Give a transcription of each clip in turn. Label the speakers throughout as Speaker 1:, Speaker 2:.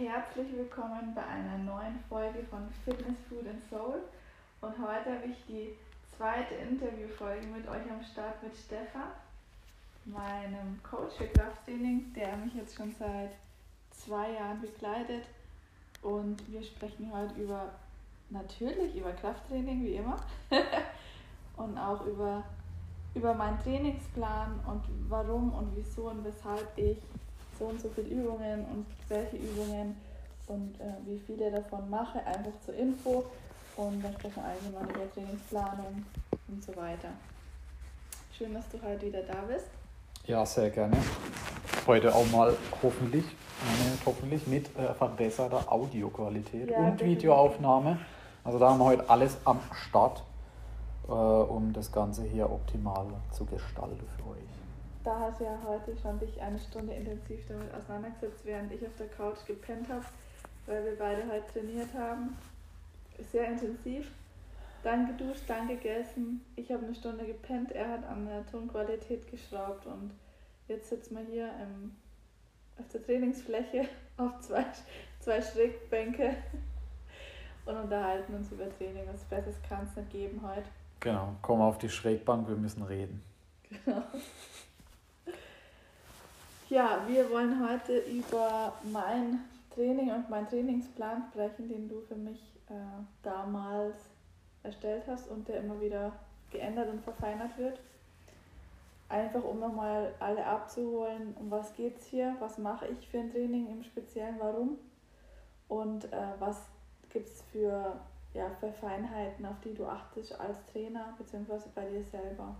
Speaker 1: herzlich willkommen bei einer neuen Folge von Fitness, Food and Soul. Und heute habe ich die zweite Interviewfolge mit euch am Start mit Stefan, meinem Coach für Krafttraining, der mich jetzt schon seit zwei Jahren begleitet. Und wir sprechen heute über natürlich über Krafttraining wie immer und auch über, über meinen Trainingsplan und warum und wieso und weshalb ich so und so viele Übungen und welche Übungen und äh, wie viele davon mache, einfach zur Info und dann sprechen wir allgemein über Trainingsplanung und so weiter. Schön, dass du heute wieder da bist.
Speaker 2: Ja, sehr gerne. Heute auch mal hoffentlich, hoffentlich mit äh, verbesserter Audioqualität ja, und definitiv. Videoaufnahme. Also da haben wir heute alles am Start, äh, um das Ganze hier optimal zu gestalten für euch
Speaker 1: da hast du ja heute schon dich eine Stunde intensiv damit auseinandergesetzt, während ich auf der Couch gepennt habe, weil wir beide heute trainiert haben. Sehr intensiv. Dann geduscht, dann gegessen. Ich habe eine Stunde gepennt, er hat an der Tonqualität geschraubt und jetzt sitzen wir hier im, auf der Trainingsfläche auf zwei, zwei Schrägbänke und unterhalten uns über Training. Was Besseres kann es nicht geben heute.
Speaker 2: Genau, komm auf die Schrägbank, wir müssen reden. Genau.
Speaker 1: Ja, wir wollen heute über mein Training und meinen Trainingsplan sprechen, den du für mich äh, damals erstellt hast und der immer wieder geändert und verfeinert wird. Einfach um nochmal alle abzuholen, um was geht es hier, was mache ich für ein Training im Speziellen, warum und äh, was gibt es für, ja, für Feinheiten, auf die du achtest als Trainer bzw. bei dir selber.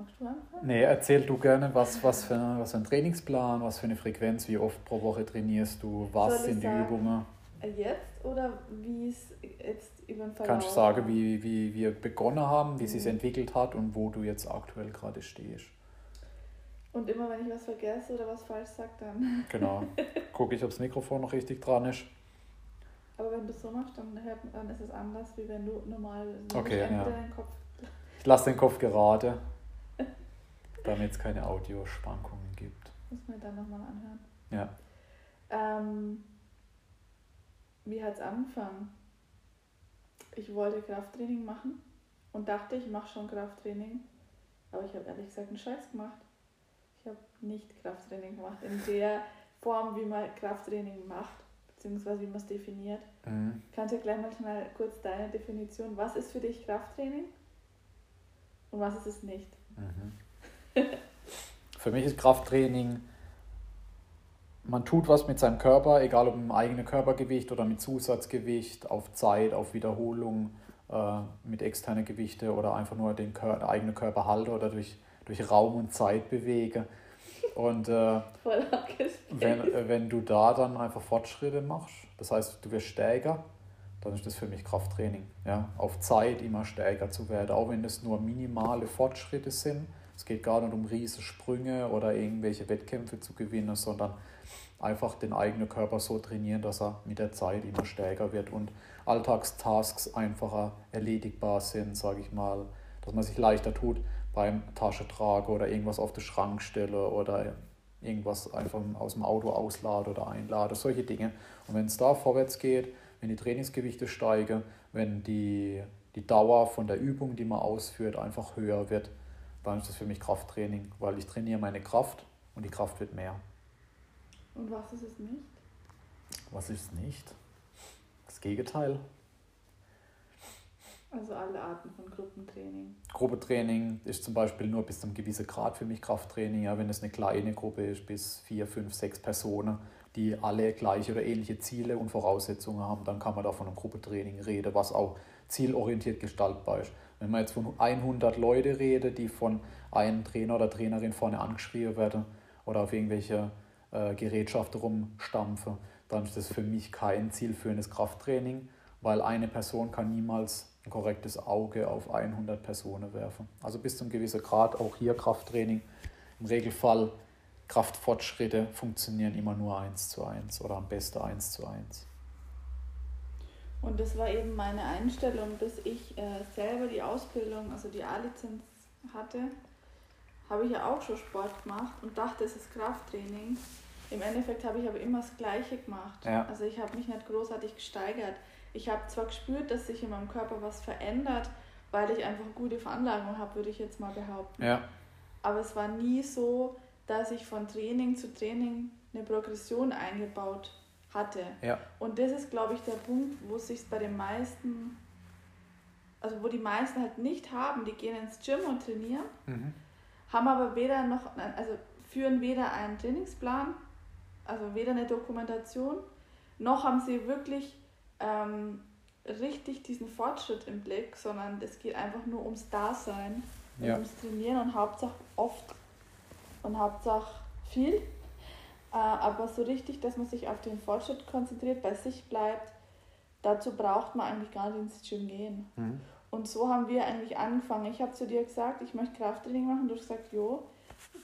Speaker 2: Magst du anfangen? Nee, erzähl du gerne, was, was, für, was für ein Trainingsplan, was für eine Frequenz, wie oft pro Woche trainierst du, was sind die Übungen?
Speaker 1: Jetzt oder wie es jetzt über den
Speaker 2: Verlauf Kannst du sagen, wie, wie wir begonnen haben, wie mhm. es sich entwickelt hat und wo du jetzt aktuell gerade stehst?
Speaker 1: Und immer wenn ich was vergesse oder was falsch sage, dann.
Speaker 2: Genau. Gucke ich, ob das Mikrofon noch richtig dran ist.
Speaker 1: Aber wenn du es so machst, dann, dann ist es anders, wie wenn du normal
Speaker 2: okay, ja. Kopf. Ich lasse den Kopf gerade damit es keine Audioschwankungen gibt.
Speaker 1: Muss man dann nochmal anhören.
Speaker 2: Ja.
Speaker 1: Ähm, wie hat es angefangen? Ich wollte Krafttraining machen und dachte, ich mache schon Krafttraining. Aber ich habe ehrlich gesagt einen Scheiß gemacht. Ich habe nicht Krafttraining gemacht in der Form, wie man Krafttraining macht, beziehungsweise wie man es definiert. Mhm. Kannst du gleich mal schnell kurz deine Definition, was ist für dich Krafttraining und was ist es nicht? Mhm.
Speaker 2: Für mich ist Krafttraining, man tut was mit seinem Körper, egal ob im eigenen Körpergewicht oder mit Zusatzgewicht, auf Zeit, auf Wiederholung, äh, mit externen Gewichte oder einfach nur den, Kör eigenen Körper halte oder durch, durch Raum und Zeit bewege. Und äh, wenn, äh, wenn du da dann einfach Fortschritte machst, das heißt, du wirst stärker, dann ist das für mich Krafttraining. Ja? Auf Zeit immer stärker zu werden, auch wenn es nur minimale Fortschritte sind es geht gar nicht um riesige Sprünge oder irgendwelche Wettkämpfe zu gewinnen, sondern einfach den eigenen Körper so trainieren, dass er mit der Zeit immer stärker wird und Alltagstasks einfacher erledigbar sind, sage ich mal, dass man sich leichter tut beim Taschetrage oder irgendwas auf den Schrank stelle oder irgendwas einfach aus dem Auto auslade oder einlade, solche Dinge. Und wenn es da vorwärts geht, wenn die Trainingsgewichte steigen, wenn die, die Dauer von der Übung, die man ausführt, einfach höher wird, dann ist das für mich Krafttraining, weil ich trainiere meine Kraft und die Kraft wird mehr.
Speaker 1: Und was ist es nicht?
Speaker 2: Was ist es nicht? Das Gegenteil.
Speaker 1: Also alle Arten von Gruppentraining.
Speaker 2: Gruppentraining ist zum Beispiel nur bis zu einem gewissen Grad für mich Krafttraining. Ja, wenn es eine kleine Gruppe ist, bis vier, fünf, sechs Personen, die alle gleiche oder ähnliche Ziele und Voraussetzungen haben, dann kann man da von einem Gruppentraining reden, was auch zielorientiert gestaltbar ist. Wenn man jetzt von 100 Leute redet, die von einem Trainer oder Trainerin vorne angeschrieben werden oder auf irgendwelche äh, Gerätschaften rumstampfen, dann ist das für mich kein zielführendes Krafttraining, weil eine Person kann niemals ein korrektes Auge auf 100 Personen werfen. Also bis zu einem gewissen Grad auch hier Krafttraining. Im Regelfall Kraftfortschritte funktionieren immer nur eins zu eins oder am besten eins zu eins.
Speaker 1: Und das war eben meine Einstellung, bis ich äh, selber die Ausbildung, also die A-Lizenz hatte, habe ich ja auch schon Sport gemacht und dachte, es ist Krafttraining. Im Endeffekt habe ich aber immer das Gleiche gemacht.
Speaker 2: Ja.
Speaker 1: Also ich habe mich nicht großartig gesteigert. Ich habe zwar gespürt, dass sich in meinem Körper was verändert, weil ich einfach gute Veranlagung habe, würde ich jetzt mal behaupten.
Speaker 2: Ja.
Speaker 1: Aber es war nie so, dass ich von Training zu Training eine Progression eingebaut hatte.
Speaker 2: Ja.
Speaker 1: Und das ist, glaube ich, der Punkt, wo es sich bei den meisten, also wo die meisten halt nicht haben. Die gehen ins Gym und trainieren,
Speaker 2: Mhm.
Speaker 1: haben aber weder noch, also führen weder einen Trainingsplan, also weder eine Dokumentation, noch haben sie wirklich ähm, richtig diesen Fortschritt im Blick, sondern es geht einfach nur ums Dasein
Speaker 2: Ja.
Speaker 1: ums Trainieren und Hauptsache oft und Hauptsache viel. Äh, aber so richtig, dass man sich auf den Fortschritt konzentriert, bei sich bleibt, dazu braucht man eigentlich gar nicht ins Gym gehen.
Speaker 2: Mhm.
Speaker 1: Und so haben wir eigentlich angefangen. Ich habe zu dir gesagt, ich möchte Krafttraining machen. Du hast gesagt, jo,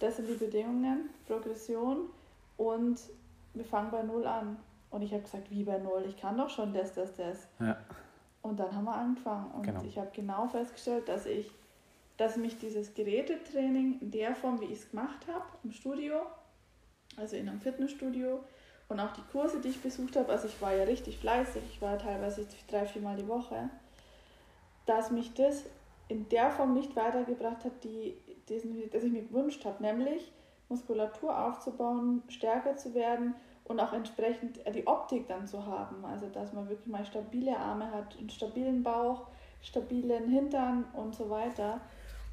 Speaker 1: das sind die Bedingungen, Progression und wir fangen bei Null an. Und ich habe gesagt, wie bei Null? Ich kann doch schon das, das, das.
Speaker 2: Ja.
Speaker 1: Und dann haben wir angefangen. Und
Speaker 2: Genau.
Speaker 1: ich habe genau festgestellt, dass ich, dass mich dieses Gerätetraining in der Form, wie ich es gemacht habe, im Studio, also in einem Fitnessstudio und auch die Kurse, die ich besucht habe, also ich war ja richtig fleißig, ich war teilweise drei, vier Mal die Woche, dass mich das in der Form nicht weitergebracht hat, die, diesen, das ich mir gewünscht habe, nämlich Muskulatur aufzubauen, stärker zu werden und auch entsprechend die Optik dann zu haben. Also dass man wirklich mal stabile Arme hat, einen stabilen Bauch, stabilen Hintern und so weiter.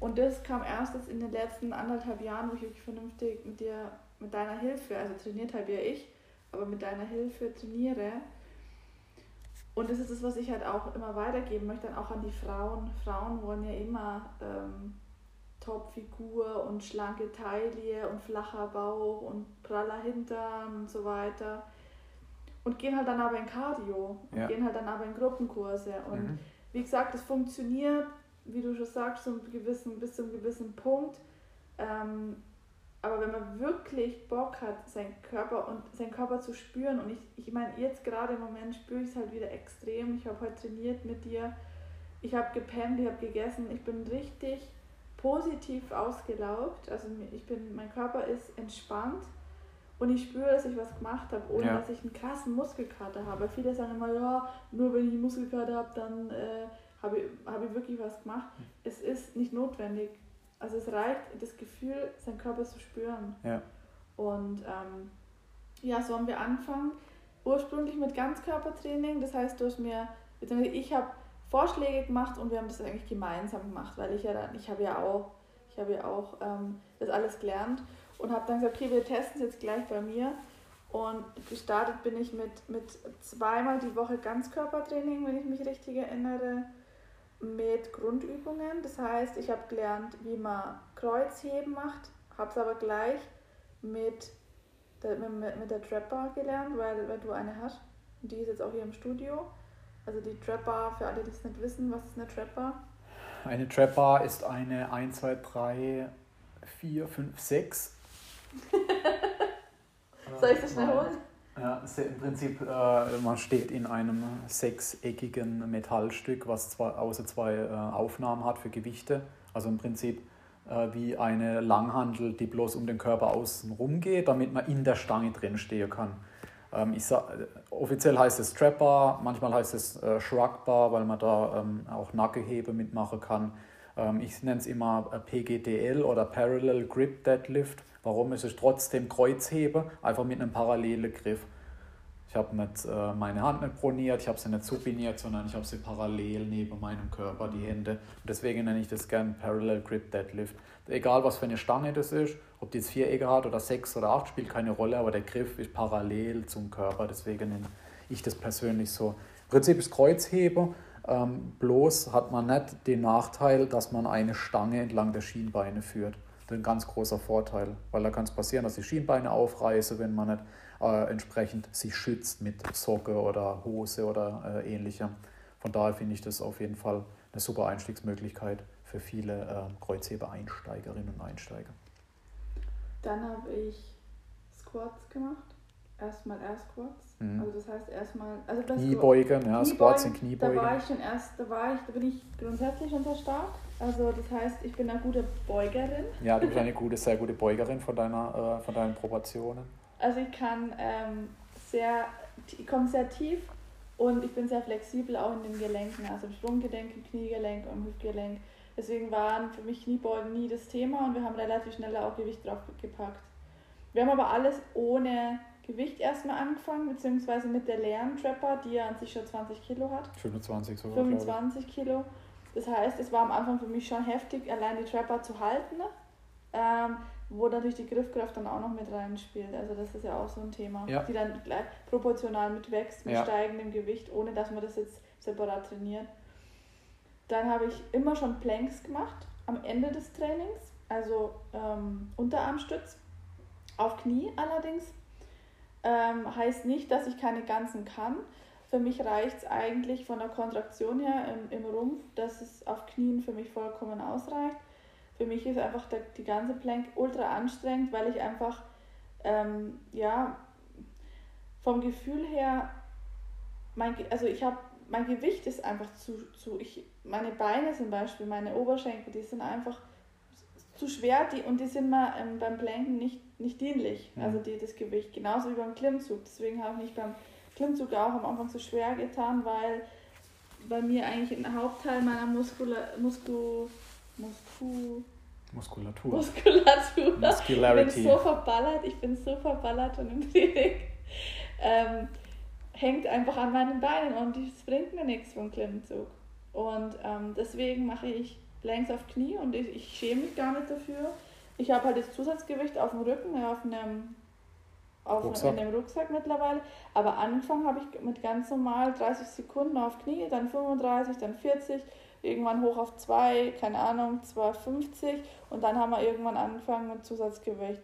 Speaker 1: Und das kam erst jetzt in den letzten anderthalb Jahren, wo ich wirklich vernünftig mit dir, mit deiner Hilfe, also trainiert habe ja ich, aber mit deiner Hilfe trainiere. Und das ist das, was ich halt auch immer weitergeben möchte, dann auch an die Frauen. Frauen wollen ja immer ähm, Topfigur und schlanke Taille und flacher Bauch und praller Hintern und so weiter. Und gehen halt dann aber in Cardio und
Speaker 2: Ja.
Speaker 1: gehen halt dann aber in Gruppenkurse. Und
Speaker 2: Mhm.
Speaker 1: wie gesagt, es funktioniert, wie du schon sagst, einem gewissen, bis zu einem gewissen Punkt. Ähm, aber wenn man wirklich Bock hat, seinen Körper und seinen Körper zu spüren, und ich, ich meine, jetzt gerade im Moment spüre ich es halt wieder extrem. Ich habe heute trainiert mit dir, ich habe gepennt, ich habe gegessen, ich bin richtig positiv ausgelaugt. Also ich bin, mein Körper ist entspannt und ich spüre, dass ich was gemacht habe, ohne
Speaker 2: Ja.
Speaker 1: dass ich einen krassen Muskelkater habe. Viele sagen immer, ja, nur wenn ich einen Muskelkater habe, dann äh, habe ich, habe ich wirklich was gemacht. Es ist nicht notwendig. Also es reicht das Gefühl, seinen Körper zu spüren.
Speaker 2: Ja.
Speaker 1: Und ähm, ja, so haben wir angefangen. Ursprünglich mit Ganzkörpertraining. Das heißt, du hast mir, beziehungsweise ich habe Vorschläge gemacht und wir haben das eigentlich gemeinsam gemacht, weil ich ja dann, ich habe ja auch, ich habe ja auch ähm, das alles gelernt und habe dann gesagt, okay, wir testen es jetzt gleich bei mir. Und gestartet bin ich mit, mit zweimal die Woche Ganzkörpertraining, wenn ich mich richtig erinnere, mit Grundübungen. Das heißt, ich habe gelernt, wie man Kreuzheben macht, habe es aber gleich mit der, mit, mit der Trapper gelernt, weil, weil du eine hast. Und die ist jetzt auch hier im Studio. Also die Trapper, für alle, die es nicht wissen, was ist eine Trapper?
Speaker 2: Eine Trap Bar ist eine 1, 2, 3, 4, 5, 6.
Speaker 1: Soll ich das schnell holen?
Speaker 2: Ja, im Prinzip, äh, man steht in einem sechseckigen Metallstück, was zwei, außer zwei äh, Aufnahmen hat für Gewichte. Also im Prinzip äh, wie eine Langhandel, die bloß um den Körper außen rum geht, damit man in der Stange drin stehen kann. Ähm, ich sag, äh, offiziell heißt es Strap Bar, manchmal heißt es äh, Shrug Bar, weil man da ähm, auch Nackehebe mitmachen kann. Ähm, ich nenne es immer äh, PGDL oder Parallel Grip Deadlift. Warum? Es ist trotzdem Kreuzhebe, einfach mit einem parallelen Griff. Ich habe äh, meine Hand nicht proniert, ich habe sie nicht supiniert, sondern ich habe sie parallel neben meinem Körper, die Hände. Und deswegen nenne ich das gern Parallel Grip Deadlift. Egal was für eine Stange das ist, ob die jetzt Vierecke hat oder sechs oder acht, spielt keine Rolle, aber der Griff ist parallel zum Körper. Deswegen nenne ich das persönlich so. Im Prinzip ist Kreuzhebe, ähm, bloß hat man nicht den Nachteil, dass man eine Stange entlang der Schienbeine führt. Ein ganz großer Vorteil, weil da kann es passieren, dass die Schienbeine aufreißen, wenn man nicht äh, entsprechend sich schützt mit Socke oder Hose oder äh, ähnlichem. Von daher finde ich das auf jeden Fall eine super Einstiegsmöglichkeit für viele äh, Kreuzheber-Einsteigerinnen und Einsteiger.
Speaker 1: Dann habe ich Squats gemacht. Erstmal Air Squats.
Speaker 2: Mhm.
Speaker 1: Also das heißt erstmal. Also das
Speaker 2: Kniebeugen, ja, Squats sind
Speaker 1: Da war
Speaker 2: Kniebeugen.
Speaker 1: ich schon erst, da war ich, da bin ich grundsätzlich schon sehr stark. Also das heißt, ich bin eine gute Beugerin.
Speaker 2: Ja, du bist eine gute, sehr gute Beugerin von, deiner, äh, von deinen Proportionen.
Speaker 1: Also ich kann ähm, sehr, ich komme sehr tief und ich bin sehr flexibel auch in den Gelenken, also im Sprunggelenk, im Kniegelenk und im Hüftgelenk. Deswegen waren für mich Kniebeugen nie das Thema und wir haben relativ schnell auch Gewicht drauf gepackt. Wir haben aber alles ohne Gewicht erstmal angefangen, beziehungsweise mit der leeren Trapper, die ja an sich schon 20 Kilo hat.
Speaker 2: 25 sogar.
Speaker 1: 25 Kilo. Das heißt, es war am Anfang für mich schon heftig, allein die Trapper zu halten, ähm, wo natürlich die Griffkraft dann auch noch mit reinspielt. Also das ist ja auch so ein Thema,
Speaker 2: Ja.
Speaker 1: die dann gleich proportional mit wächst, mit
Speaker 2: Ja.
Speaker 1: steigendem Gewicht, ohne dass man das jetzt separat trainiert. Dann habe ich immer schon Planks gemacht am Ende des Trainings, also ähm, Unterarmstütz, auf Knie allerdings. Ähm, heißt nicht, dass ich keine ganzen kann. Für mich reicht es eigentlich von der Kontraktion her im, im Rumpf, dass es auf Knien für mich vollkommen ausreicht. Für mich ist einfach der, die ganze Plank ultra anstrengend, weil ich einfach, ähm, ja, vom Gefühl her, mein, also ich habe, mein Gewicht ist einfach zu, zu ich, meine Beine zum Beispiel, meine Oberschenkel, die sind einfach zu schwer die, und die sind mir ähm, beim Planken nicht, nicht dienlich,
Speaker 2: Mhm.
Speaker 1: also die, das Gewicht, genauso wie beim Klimmzug. Deswegen habe ich mich beim Klimmzug auch am Anfang so schwer getan, weil bei mir eigentlich ein Hauptteil meiner Muskula, Musku, Musku,
Speaker 2: Muskulatur.
Speaker 1: Muskulatur. Ich
Speaker 2: Muscularity.
Speaker 1: bin so verballert, ich bin so verballert und im Training ähm, hängt einfach an meinen Beinen und es bringt mir nichts vom Klimmzug. Und ähm, deswegen mache ich längs auf Knie und ich, ich schäme mich gar nicht dafür. Ich habe halt das Zusatzgewicht auf dem Rücken, auf einem auf
Speaker 2: Rucksack.
Speaker 1: in dem Rucksack mittlerweile. Aber angefangen habe ich mit ganz normal 30 Sekunden auf Knie, dann 35, dann 40, irgendwann hoch auf 2, keine Ahnung, 2,50 und dann haben wir irgendwann angefangen mit Zusatzgewicht.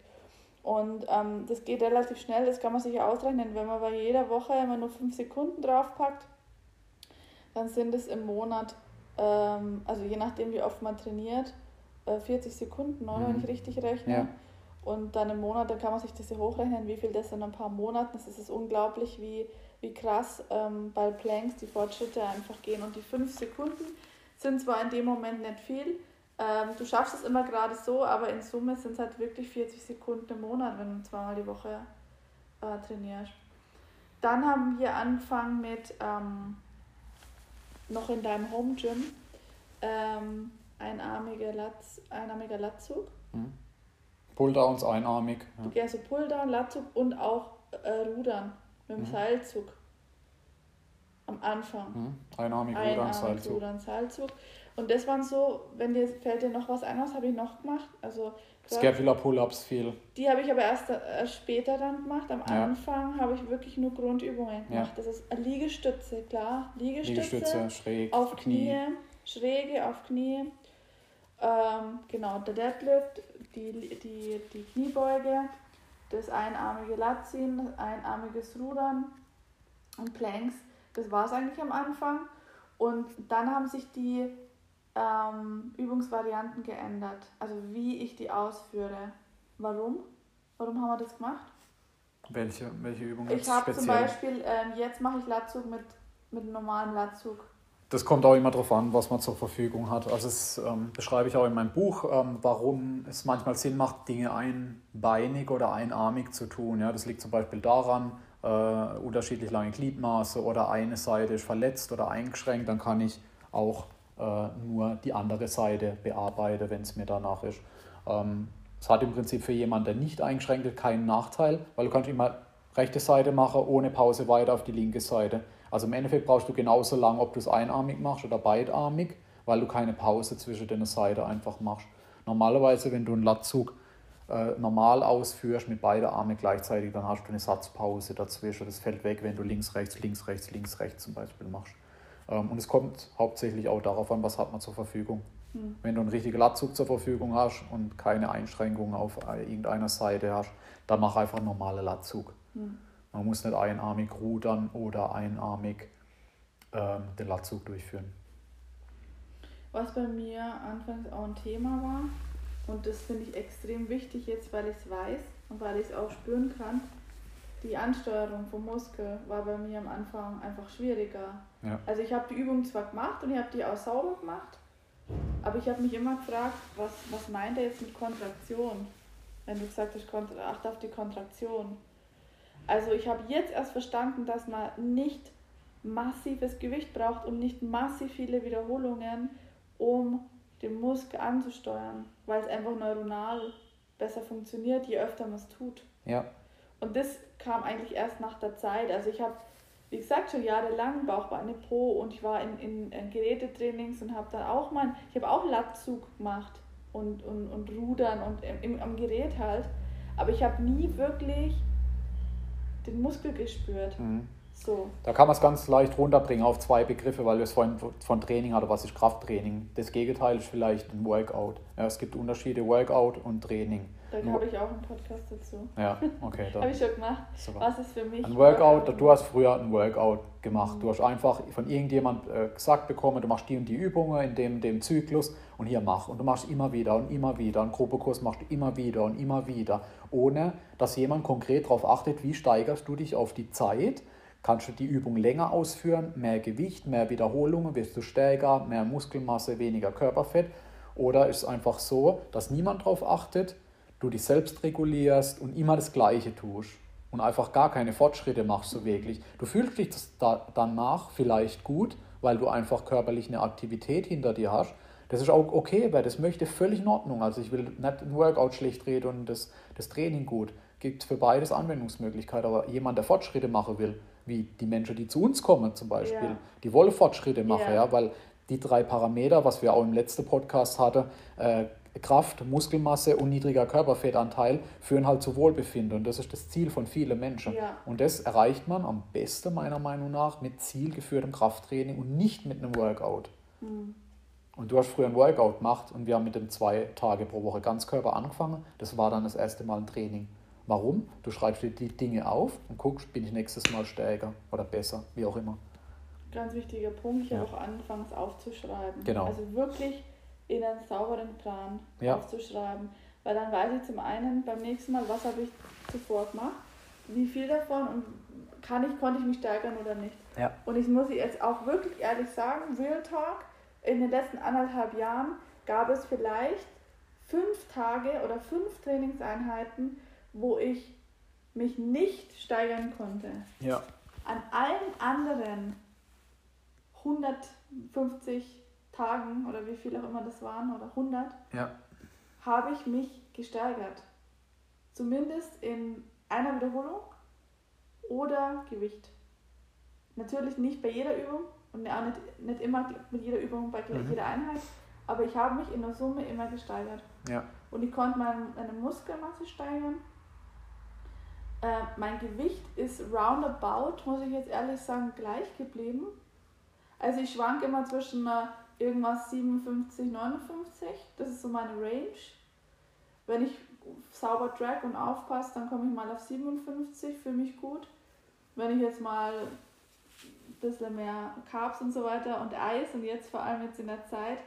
Speaker 1: Und ähm, das geht relativ schnell, das kann man sich ja ausrechnen. Wenn man bei jeder Woche immer nur 5 Sekunden draufpackt, dann sind es im Monat, ähm, also je nachdem wie oft man trainiert, 40 Sekunden, oder? wenn
Speaker 2: Mhm.
Speaker 1: ich richtig rechne.
Speaker 2: Ja.
Speaker 1: Und dann im Monat, dann kann man sich das ja hochrechnen, wie viel das in ein paar Monaten ist. Es ist unglaublich, wie, wie krass ähm, bei Planks die Fortschritte einfach gehen. Und die 5 Sekunden sind zwar in dem Moment nicht viel, ähm, du schaffst es immer gerade so, aber in Summe sind es halt wirklich 40 Sekunden im Monat, wenn du zweimal die Woche äh, trainierst. Dann haben wir angefangen mit ähm, noch in deinem Home Gym ähm, einarmige Latz, einarmiger Latzug.
Speaker 2: Hm. Pulldowns einarmig. Ja.
Speaker 1: Also Pulldown, Latzug und auch äh, Rudern mit dem
Speaker 2: Mhm.
Speaker 1: Seilzug. Am Anfang.
Speaker 2: Hm. Einarmig, Rudern,
Speaker 1: Einarmig,
Speaker 2: Seilzug.
Speaker 1: Rudern, Seilzug. Und das waren so, wenn dir fällt dir noch was ein, was habe ich noch gemacht? Also
Speaker 2: Scapular Pull-Ups viel.
Speaker 1: die habe ich aber erst äh, später dann gemacht. Am
Speaker 2: Ja.
Speaker 1: Anfang habe ich wirklich nur Grundübungen
Speaker 2: Ja.
Speaker 1: gemacht. Das ist Liegestütze, klar. Liegestütze,
Speaker 2: Liegestütze, schräg,
Speaker 1: auf Knie, schräge auf Knie. Ähm, genau, der Deadlift, die, die, die Kniebeuge, das einarmige Latziehen, das einarmiges Rudern und Planks. Das war es eigentlich am Anfang. Und dann haben sich die ähm, Übungsvarianten geändert. Also wie ich die ausführe. Warum? Warum haben wir das gemacht?
Speaker 2: Welche, welche Übung
Speaker 1: Ich habe zum? Beispiel, ähm, jetzt mache ich Latzug mit, mit normalem Latzug.
Speaker 2: Das kommt auch immer darauf an, was man zur Verfügung hat. Also das ähm, beschreibe ich auch in meinem Buch, ähm, warum es manchmal Sinn macht, Dinge einbeinig oder einarmig zu tun. Ja, das liegt zum Beispiel daran, äh, unterschiedlich lange Gliedmaße oder eine Seite ist verletzt oder eingeschränkt, dann kann ich auch äh, nur die andere Seite bearbeiten, wenn es mir danach ist. Ähm, es hat im Prinzip für jemanden, der nicht eingeschränkt ist, keinen Nachteil, weil du kannst immer rechte Seite machen, ohne Pause weiter auf die linke Seite. Also im Endeffekt brauchst du genauso lang, ob du es einarmig machst oder beidarmig, weil du keine Pause zwischen den Seiten einfach machst. Normalerweise, wenn du einen Latzug äh, normal ausführst mit beiden Armen gleichzeitig, dann hast du eine Satzpause dazwischen. Das fällt weg, wenn du links, rechts, links, rechts, links, rechts zum Beispiel machst. Ähm, und es kommt hauptsächlich auch darauf an, was hat man zur Verfügung.
Speaker 1: Hm.
Speaker 2: Wenn du einen richtigen Latzug zur Verfügung hast und keine Einschränkungen auf irgendeiner Seite hast, dann mach einfach einen normalen Latzug.
Speaker 1: Hm.
Speaker 2: Man muss nicht einarmig rudern oder einarmig ähm, den Latzug durchführen.
Speaker 1: Was bei mir anfangs auch ein Thema war, und das finde ich extrem wichtig jetzt, weil ich es weiß und weil ich es auch spüren kann, die Ansteuerung vom Muskel war bei mir am Anfang einfach schwieriger.
Speaker 2: Ja.
Speaker 1: Also ich habe die Übung zwar gemacht und ich habe die auch sauber gemacht, aber ich habe mich immer gefragt, was, was meint er jetzt mit Kontraktion? Wenn du gesagt hast, achte auf die Kontraktion. Also ich habe jetzt erst verstanden, dass man nicht massives Gewicht braucht und nicht massiv viele Wiederholungen, um den Muskel anzusteuern, weil es einfach neuronal besser funktioniert, je öfter man es tut. Ja. Und das kam eigentlich erst nach der Zeit. Also ich habe, wie gesagt, schon jahrelang Bauchbeine Pro und ich war in, in, in Gerätetrainings und habe dann auch mal, ich habe auch Latzug gemacht und, und, und Rudern und im, am Gerät halt. Aber ich habe nie wirklich den Muskel gespürt. Mhm.
Speaker 2: So. Da kann man es ganz leicht runterbringen auf zwei Begriffe, weil wir es vorhin von Training hatten. Was ist Krafttraining? Das Gegenteil ist vielleicht ein Workout. Ja, es gibt Unterschiede Workout und Training.
Speaker 1: Da habe ich auch einen Podcast dazu.
Speaker 2: Ja, okay.
Speaker 1: habe ich schon gemacht. Super. Was ist für mich?
Speaker 2: Ein Workout, Workout, du hast früher ein Workout gemacht. Mhm. Du hast einfach von irgendjemand äh, gesagt bekommen, du machst die und die Übungen in dem, dem Zyklus und hier mach. Und du machst immer wieder und immer wieder. Einen Gruppekurs machst du immer wieder und immer wieder. Ohne, dass jemand konkret darauf achtet, wie steigerst du dich auf die Zeit Kannst du die Übung länger ausführen, mehr Gewicht, mehr Wiederholungen, wirst du stärker, mehr Muskelmasse, weniger Körperfett? Oder ist es einfach so, dass niemand darauf achtet, du dich selbst regulierst und immer das Gleiche tust und einfach gar keine Fortschritte machst so wirklich? Du fühlst dich da, danach vielleicht gut, weil du einfach körperlich eine Aktivität hinter dir hast. Das ist auch okay, wer das möchte, völlig in Ordnung. Also ich will nicht ein Workout schlecht reden und das, das Training gut. Gibt für beides Anwendungsmöglichkeiten. Aber jemand, der Fortschritte machen will, wie die Menschen, die zu uns kommen zum Beispiel, ja. die wollen Fortschritte machen, ja. ja. weil die drei Parameter, was wir auch im letzten Podcast hatten, äh, Kraft, Muskelmasse und niedriger Körperfettanteil führen halt zu Wohlbefinden. Und das ist das Ziel von vielen Menschen. Ja. Und das erreicht man am besten meiner Meinung nach mit zielgeführtem Krafttraining und nicht mit einem Workout. Mhm. Und du hast früher ein Workout gemacht und wir haben mit dem zwei Tage pro Woche Ganzkörper angefangen. Das war dann das erste Mal ein Training. Warum? Du schreibst dir die Dinge auf und guckst, bin ich nächstes Mal stärker oder besser, wie auch immer.
Speaker 1: Ganz wichtiger Punkt, ja. auch anfangs aufzuschreiben. Genau. Also wirklich in einen sauberen Plan ja. aufzuschreiben. Weil dann weiß ich zum einen beim nächsten Mal, was habe ich zuvor gemacht, wie viel davon und kann ich, konnte ich mich steigern oder nicht. Ja. Und ich muss jetzt auch wirklich ehrlich sagen, Real Talk, in den letzten anderthalb Jahren gab es vielleicht fünf Tage oder fünf Trainingseinheiten, wo ich mich nicht steigern konnte. Ja. An allen anderen 150 Tagen oder wie viel auch immer das waren oder 100 ja. habe ich mich gesteigert. Zumindest in einer Wiederholung oder Gewicht. Natürlich nicht bei jeder Übung und auch nicht, nicht immer mit jeder Übung bei mhm. jeder Einheit, aber ich habe mich in der Summe immer gesteigert. Ja. Und ich konnte meine, meine Muskelmasse steigern äh, mein Gewicht ist roundabout, muss ich jetzt ehrlich sagen, gleich geblieben. Also ich schwanke immer zwischen äh, irgendwas 57, 59. Das ist so meine Range. Wenn ich sauber track und aufpasse, dann komme ich mal auf 57, für mich gut. Wenn ich jetzt mal ein bisschen mehr Carbs und so weiter und Eis und jetzt vor allem jetzt in der Zeit,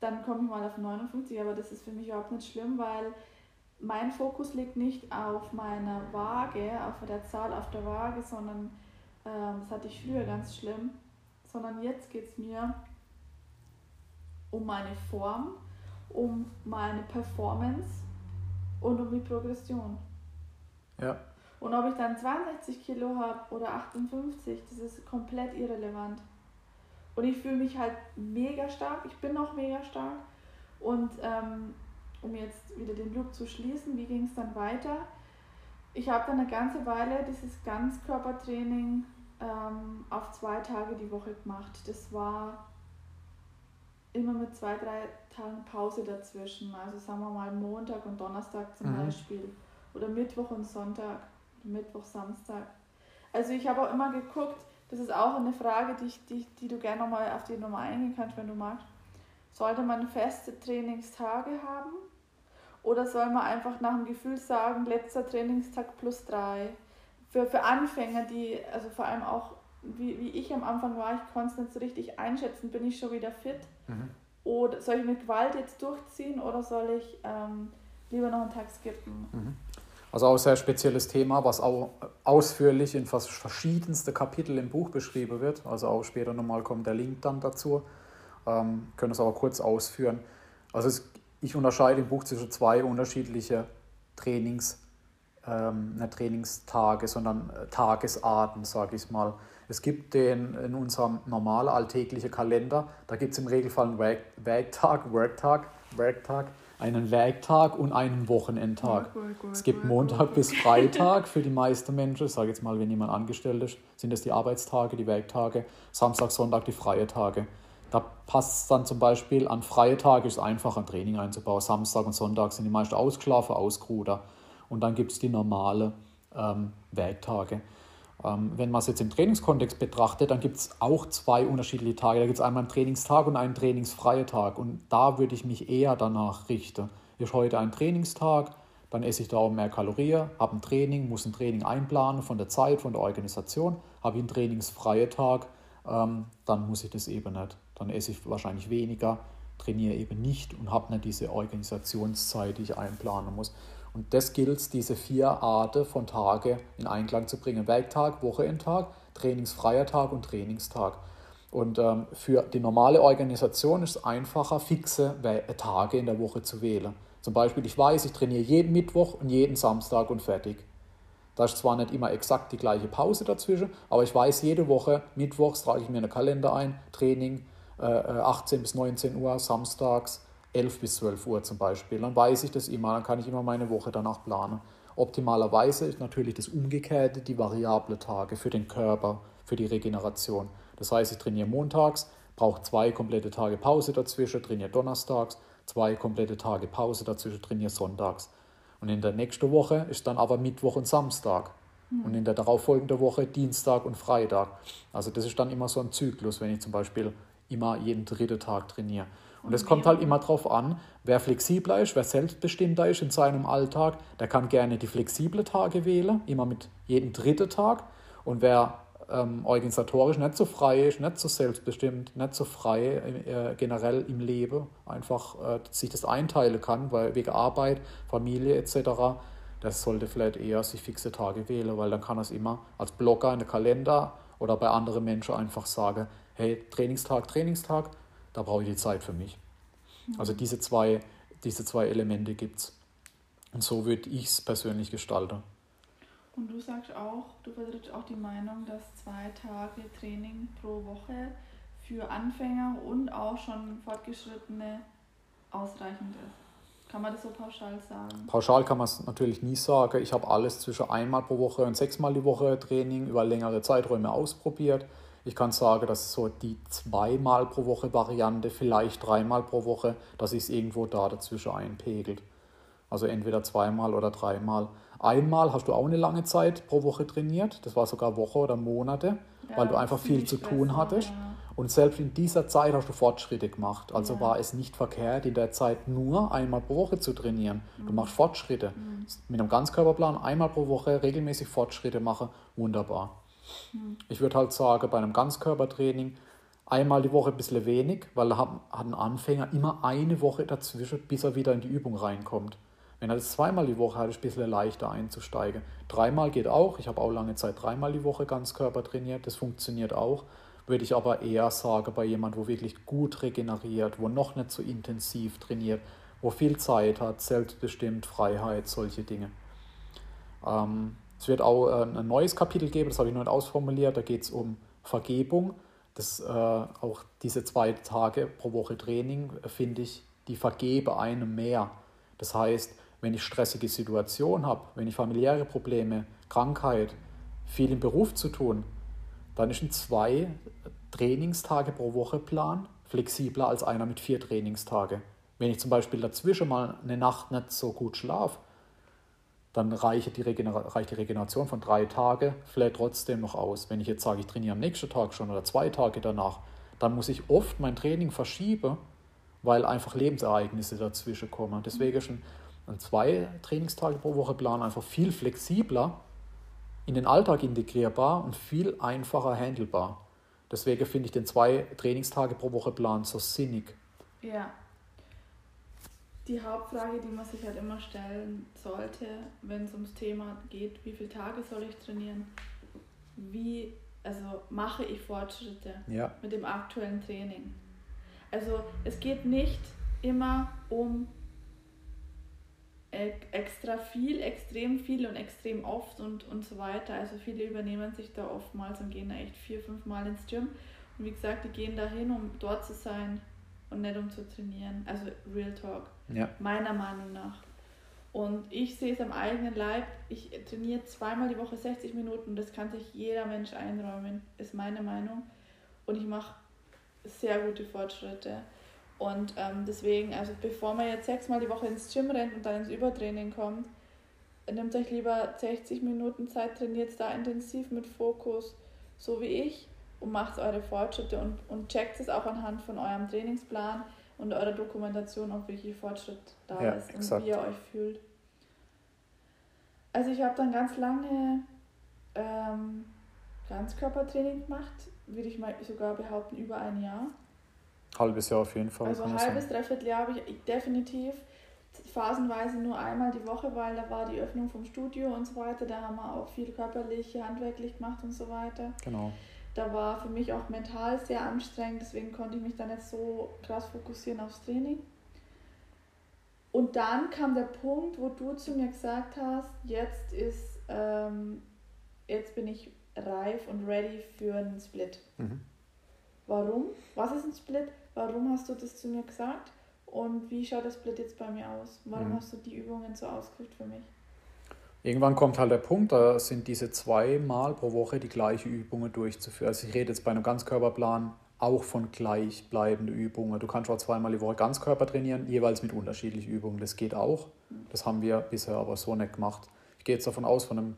Speaker 1: dann komme ich mal auf 59, aber das ist für mich überhaupt nicht schlimm, weil mein Fokus liegt nicht auf meiner Waage, auf der Zahl auf der Waage, sondern ähm, das hatte ich früher ganz schlimm, sondern jetzt geht es mir um meine Form, um meine Performance und um die Progression. Ja. Und ob ich dann 62 Kilo habe oder 58, das ist komplett irrelevant. Und ich fühle mich halt mega stark, ich bin auch mega stark. Und ähm, um jetzt wieder den Loop zu schließen, wie ging es dann weiter? Ich habe dann eine ganze Weile dieses Ganzkörpertraining ähm, auf zwei Tage die Woche gemacht. Das war immer mit zwei, drei Tagen Pause dazwischen. Also sagen wir mal Montag und Donnerstag zum mhm. Beispiel. Oder Mittwoch und Sonntag. Mittwoch, Samstag. Also ich habe auch immer geguckt, das ist auch eine Frage, die, ich, die, die du gerne nochmal auf die Nummer eingehen kannst, wenn du magst. Sollte man feste Trainingstage haben? Oder soll man einfach nach dem Gefühl sagen, letzter Trainingstag plus drei? Für, für Anfänger, die, also vor allem auch, wie, wie ich am Anfang war, ich konnte es nicht so richtig einschätzen, bin ich schon wieder fit? Mhm. Oder soll ich mit Gewalt jetzt durchziehen oder soll ich ähm, lieber noch einen Tag skippen? Mhm.
Speaker 2: Also auch ein sehr spezielles Thema, was auch ausführlich in fast verschiedenste Kapitel im Buch beschrieben wird. Also auch später nochmal kommt der Link dann dazu. Ähm, können es aber kurz ausführen. Also es ich unterscheide im Buch zwischen zwei unterschiedliche Trainingsarten ähm, nicht Trainingstage, sondern äh, Tagesarten, sage ich mal. Es gibt den in unserem normalen alltäglichen Kalender, da gibt es im Regelfall einen Werktag, Worktag, Worktag, einen Werktag und einen Wochenendtag. Work, work, work, es gibt Montag bis Freitag für die meisten Menschen. Ich sage jetzt mal, wenn jemand angestellt ist, sind das die Arbeitstage, die Werktage, Samstag, Sonntag die freien Tage. Da passt es dann zum Beispiel, an freie Tage ist es einfach, ein Training einzubauen. Samstag und Sonntag sind die meisten ausgeschlafen, ausgeruht. Und dann gibt es die normalen ähm, Werktage. Ähm, wenn man es jetzt im Trainingskontext betrachtet, dann gibt es auch zwei unterschiedliche Tage. Da gibt es einmal einen Trainingstag und einen trainingsfreien Tag. Und da würde ich mich eher danach richten. Ist heute ein Trainingstag, dann esse ich da auch mehr Kalorien, habe ein Training, muss ein Training einplanen von der Zeit, von der Organisation. Habe ich einen trainingsfreien Tag, ähm, dann muss ich das eben nicht. Dann esse ich wahrscheinlich weniger, trainiere eben nicht und habe nicht diese Organisationszeit, die ich einplanen muss. Und das gilt, diese vier Arten von Tage in Einklang zu bringen. Werktag, Wochenendtag, trainingsfreier Tag und Trainingstag. Und ähm, für die normale Organisation ist es einfacher, fixe Tage in der Woche zu wählen. Zum Beispiel, ich weiß, ich trainiere jeden Mittwoch und jeden Samstag und fertig. Da ist zwar nicht immer exakt die gleiche Pause dazwischen, aber ich weiß, jede Woche, mittwochs trage ich mir einen Kalender ein, Training äh, 18 äh, bis 19 Uhr, samstags 11 bis 12 Uhr zum Beispiel. Dann weiß ich das immer, dann kann ich immer meine Woche danach planen. Optimalerweise ist natürlich das Umgekehrte die variable Tage für den Körper, für die Regeneration. Das heißt, ich trainiere montags, brauche zwei komplette Tage Pause dazwischen, trainiere donnerstags, zwei komplette Tage Pause dazwischen, trainiere sonntags. Und in der nächsten Woche ist dann aber Mittwoch und Samstag. Hm. Und in der darauffolgenden Woche Dienstag und Freitag. Also das ist dann immer so ein Zyklus, wenn ich zum Beispiel immer jeden dritten Tag trainiere. Und es kommt halt immer darauf an, wer flexibler ist, wer selbstbestimmter ist in seinem Alltag, der kann gerne die flexible Tage wählen, immer mit jedem dritten Tag. Und wer ähm, organisatorisch nicht so frei ist, nicht so selbstbestimmt, nicht so frei äh, generell im Leben, einfach äh, sich das einteilen kann, weil wegen Arbeit, Familie etc., das sollte vielleicht eher sich fixe Tage wählen, weil dann kann er es immer als Blogger in den Kalender oder bei anderen Menschen einfach sagen, hey, Trainingstag, Trainingstag, da brauche ich die Zeit für mich. Also diese zwei, diese zwei Elemente gibt es. Und so würde ich es persönlich gestalten.
Speaker 1: Und du sagst auch, du vertrittst auch die Meinung, dass zwei Tage Training pro Woche für Anfänger und auch schon Fortgeschrittene ausreichend ist. Kann man das so pauschal sagen?
Speaker 2: Pauschal kann man es natürlich nie sagen. Ich habe alles zwischen einmal pro Woche und sechsmal die Woche Training über längere Zeiträume ausprobiert. Ich kann sagen, dass so die zweimal pro Woche Variante, vielleicht dreimal pro Woche, dass sich es irgendwo da dazwischen einpegelt. Also entweder zweimal oder dreimal. Einmal hast du auch eine lange Zeit pro Woche trainiert, das war sogar Woche oder Monate, ja, weil du einfach viel zu tun hattest. Ja. Und selbst in dieser Zeit hast du Fortschritte gemacht. Also ja. war es nicht verkehrt, in der Zeit nur einmal pro Woche zu trainieren. Mhm. Du machst Fortschritte. Mhm. Mit einem Ganzkörperplan einmal pro Woche regelmäßig Fortschritte machen, wunderbar. Ich würde halt sagen, bei einem Ganzkörpertraining einmal die Woche ein bisschen wenig, weil da hat ein Anfänger immer eine Woche dazwischen, bis er wieder in die Übung reinkommt. Wenn er das zweimal die Woche hat, ist es ein bisschen leichter einzusteigen. Dreimal geht auch. Ich habe auch lange Zeit dreimal die Woche Ganzkörper trainiert. Das funktioniert auch. Würde ich aber eher sagen, bei jemandem, wo wirklich gut regeneriert, wo noch nicht so intensiv trainiert, wo viel Zeit hat, selbstbestimmt, Freiheit, solche Dinge. Ähm, es wird auch äh, ein neues Kapitel geben, das habe ich noch nicht ausformuliert, da geht es um Vergebung. Das, äh, auch diese zwei Tage pro Woche Training, äh, finde ich, die vergebe einem mehr. Das heißt, wenn ich stressige Situation habe, wenn ich familiäre Probleme, Krankheit, viel im Beruf zu tun, dann ist ein zwei Trainingstage pro Woche Plan flexibler als einer mit vier Trainingstage. Wenn ich zum Beispiel dazwischen mal eine Nacht nicht so gut schlafe, dann reicht die, reicht die Regeneration von drei Tagen vielleicht trotzdem noch aus. Wenn ich jetzt sage, ich trainiere am nächsten Tag schon oder zwei Tage danach, dann muss ich oft mein Training verschieben, weil einfach Lebensereignisse dazwischen kommen. Deswegen ist ein zwei Trainingstage pro Woche Plan einfach viel flexibler in den Alltag integrierbar und viel einfacher handelbar. Deswegen finde ich den zwei Trainingstage pro Woche Plan so sinnig.
Speaker 1: Ja, die Hauptfrage, die man sich halt immer stellen sollte, wenn es ums Thema geht, wie viele Tage soll ich trainieren? Wie, also mache ich Fortschritte ja. mit dem aktuellen Training? Also es geht nicht immer um extra viel, extrem viel und extrem oft und, und so weiter. Also viele übernehmen sich da oftmals und gehen da echt vier, fünf Mal ins Gym. Und wie gesagt, die gehen dahin, um dort zu sein und nicht um zu trainieren. Also Real Talk. Ja. Meiner Meinung nach. Und ich sehe es am eigenen Leib. Ich trainiere zweimal die Woche 60 Minuten. Das kann sich jeder Mensch einräumen, ist meine Meinung. Und ich mache sehr gute Fortschritte. Und ähm, deswegen, also bevor man jetzt sechsmal die Woche ins Gym rennt und dann ins Übertraining kommt, nehmt euch lieber 60 Minuten Zeit, trainiert da intensiv mit Fokus, so wie ich, und macht eure Fortschritte und, und checkt es auch anhand von eurem Trainingsplan und eurer Dokumentation, ob wirklich Fortschritt da ja, ist exakt. und wie ihr euch fühlt. Also ich habe dann ganz lange ähm, Ganzkörpertraining gemacht, würde ich mal sogar behaupten, über ein Jahr.
Speaker 2: Halbes Jahr auf jeden Fall.
Speaker 1: Also ein halbes, dreiviertel Jahr habe ich definitiv phasenweise nur einmal die Woche, weil da war die Öffnung vom Studio und so weiter. Da haben wir auch viel körperlich, handwerklich gemacht und so weiter. Genau. Da war für mich auch mental sehr anstrengend, deswegen konnte ich mich da nicht so krass fokussieren aufs Training. Und dann kam der Punkt, wo du zu mir gesagt hast, jetzt ist, ähm, jetzt bin ich reif und ready für einen Split. Mhm. Warum? Was ist ein Split? Warum hast du das zu mir gesagt? Und wie schaut das Split jetzt bei mir aus? Warum mhm. hast du die Übungen so ausgeführt für mich?
Speaker 2: Irgendwann kommt halt der Punkt, da sind diese zweimal pro Woche die gleichen Übungen durchzuführen. Also ich rede jetzt bei einem Ganzkörperplan auch von gleichbleibenden Übungen. Du kannst auch zweimal die Woche Ganzkörper trainieren, jeweils mit unterschiedlichen Übungen. Das geht auch. Das haben wir bisher aber so nicht gemacht. Ich gehe jetzt davon aus, von einem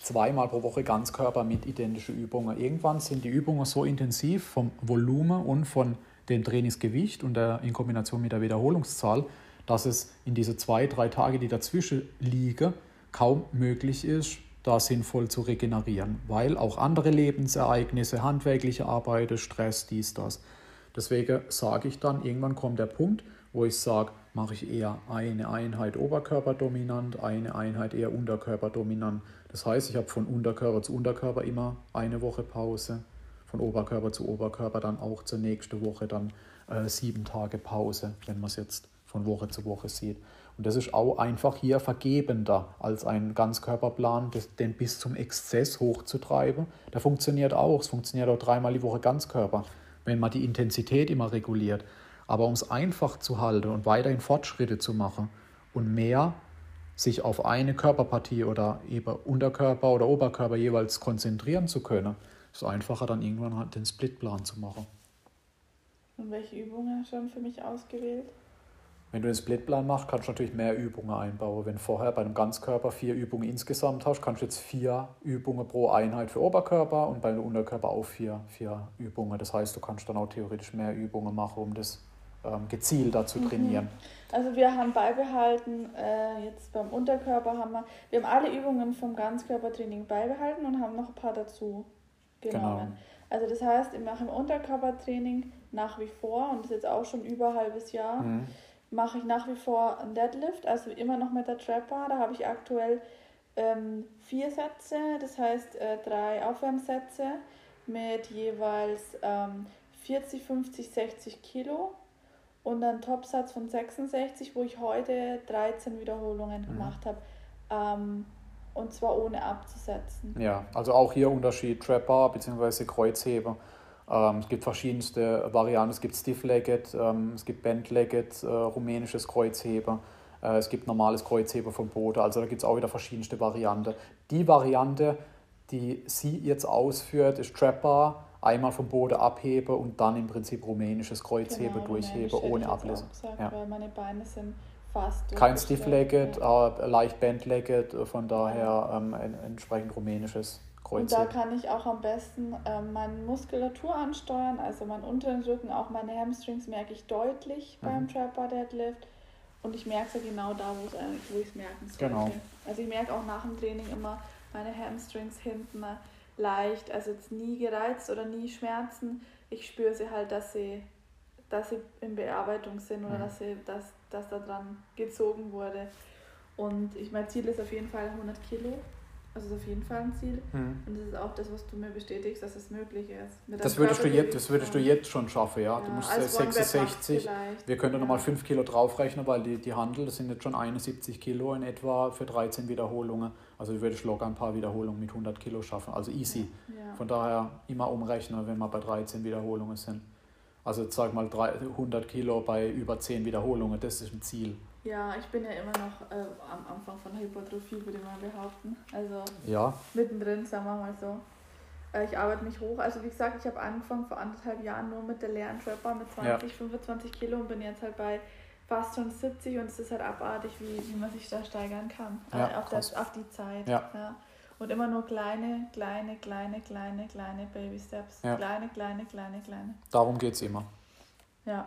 Speaker 2: zweimal pro Woche Ganzkörper mit identischen Übungen. Irgendwann sind die Übungen so intensiv vom Volumen und von dem Trainingsgewicht und der, in Kombination mit der Wiederholungszahl, dass es in diese zwei, drei Tage, die dazwischen liegen, kaum möglich ist, da sinnvoll zu regenerieren, weil auch andere Lebensereignisse, handwerkliche Arbeit, Stress, dies, das. Deswegen sage ich dann, irgendwann kommt der Punkt, wo ich sage, mache ich eher eine Einheit oberkörperdominant, eine Einheit eher unterkörperdominant. Das heißt, ich habe von Unterkörper zu Unterkörper immer eine Woche Pause, von Oberkörper zu Oberkörper dann auch zur nächsten Woche dann äh, sieben Tage Pause, wenn man es jetzt von Woche zu Woche sieht. Und das ist auch einfach hier vergebender als ein Ganzkörperplan, den bis zum Exzess hochzutreiben. Der funktioniert auch. Es funktioniert auch dreimal die Woche Ganzkörper, wenn man die Intensität immer reguliert. Aber um es einfach zu halten und weiterhin Fortschritte zu machen und mehr sich auf eine Körperpartie oder eben Unterkörper oder Oberkörper jeweils konzentrieren zu können, ist einfacher dann irgendwann halt den Splitplan zu machen.
Speaker 1: Und welche Übungen hast du für mich ausgewählt?
Speaker 2: Wenn du den Splitplan machst, kannst du natürlich mehr Übungen einbauen. Wenn du vorher bei einem Ganzkörper vier Übungen insgesamt hast, kannst du jetzt vier Übungen pro Einheit für Oberkörper und bei dem Unterkörper auch vier, vier Übungen. Das heißt, du kannst dann auch theoretisch mehr Übungen machen, um das ähm, gezielter zu mhm. trainieren.
Speaker 1: Also wir haben beibehalten, äh, jetzt beim Unterkörper haben wir, wir haben alle Übungen vom Ganzkörpertraining beibehalten und haben noch ein paar dazu genommen. Genau. Also das heißt, ich mache im Unterkörpertraining nach wie vor, und das ist jetzt auch schon über ein halbes Jahr, mhm. Mache ich nach wie vor einen Deadlift, also immer noch mit der Trapper. Da habe ich aktuell ähm, vier Sätze, das heißt äh, drei Aufwärmsätze mit jeweils ähm, 40, 50, 60 Kilo und einen Topsatz von 66, wo ich heute 13 Wiederholungen mhm. gemacht habe. Ähm, und zwar ohne abzusetzen.
Speaker 2: Ja, also auch hier Unterschied Trapper bzw. Kreuzheber. Ähm, es gibt verschiedenste Varianten. Es gibt Stiff-Legged, ähm, es gibt Band-Legged, äh, rumänisches Kreuzheber. Äh, es gibt normales Kreuzheber vom Boden. Also da gibt es auch wieder verschiedenste Varianten. Die Variante, die sie jetzt ausführt, ist Trapper einmal vom Boden abhebe und dann im Prinzip rumänisches Kreuzhebe genau, durchhebe ohne Ablesen.
Speaker 1: ja. Weil meine Beine sind fast
Speaker 2: Kein Stiff-Legged, ja. äh, leicht Band-Legged, von daher ähm, entsprechend rumänisches
Speaker 1: Kreuzhebe. Und da kann ich auch am besten ähm, meine Muskulatur ansteuern, also meinen unteren Rücken, auch meine Hamstrings merke ich deutlich mhm. beim Trapper Deadlift. Und ich merke es ja genau da, wo ich es merken sollte. Genau. Also ich merke auch nach dem Training immer meine Hamstrings hinten leicht, also jetzt nie gereizt oder nie Schmerzen. Ich spüre sie halt, dass sie, dass sie in Bearbeitung sind oder mhm. dass, sie, dass, dass da dran gezogen wurde. Und ich mein Ziel ist auf jeden Fall 100 Kilo. Also es ist auf jeden Fall ein Ziel.
Speaker 2: Mhm.
Speaker 1: Und das ist auch das, was du mir bestätigst, dass es möglich ist. Mit
Speaker 2: Das würdest, du jetzt, das würdest du jetzt schon schaffen, ja.
Speaker 1: Ja,
Speaker 2: du musst
Speaker 1: als
Speaker 2: äh,
Speaker 1: One-Rep-Max
Speaker 2: 66,
Speaker 1: vielleicht.
Speaker 2: wir können
Speaker 1: Ja.
Speaker 2: nochmal 5 Kilo draufrechnen, weil die, die Handel, das sind jetzt schon 71 Kilo in etwa für 13 Wiederholungen. Also du würdest locker ein paar Wiederholungen mit 100 Kilo schaffen, also easy.
Speaker 1: Ja.
Speaker 2: Von daher immer umrechnen, wenn wir bei 13 Wiederholungen sind. Also sag mal drei- 100 Kilo bei über 10 Wiederholungen, das ist ein Ziel.
Speaker 1: Ja, ich bin ja immer noch äh, am Anfang von der Hypertrophie, würde ich mal behaupten. Also
Speaker 2: Ja,
Speaker 1: mittendrin, sagen wir mal so. Äh, Ich arbeite mich hoch. Also wie gesagt, ich habe angefangen vor anderthalb Jahren nur mit der leeren Trapper mit 20, 25 Kilo und bin jetzt halt bei fast schon 70 und es ist halt abartig, wie, wie man sich da steigern kann.
Speaker 2: Ja,
Speaker 1: äh, auf, das, auf die Zeit.
Speaker 2: Ja.
Speaker 1: Und immer nur kleine, kleine, kleine, kleine, kleine Baby Steps.
Speaker 2: Ja.
Speaker 1: Kleine, kleine, kleine, kleine.
Speaker 2: darum geht es immer.
Speaker 1: Ja.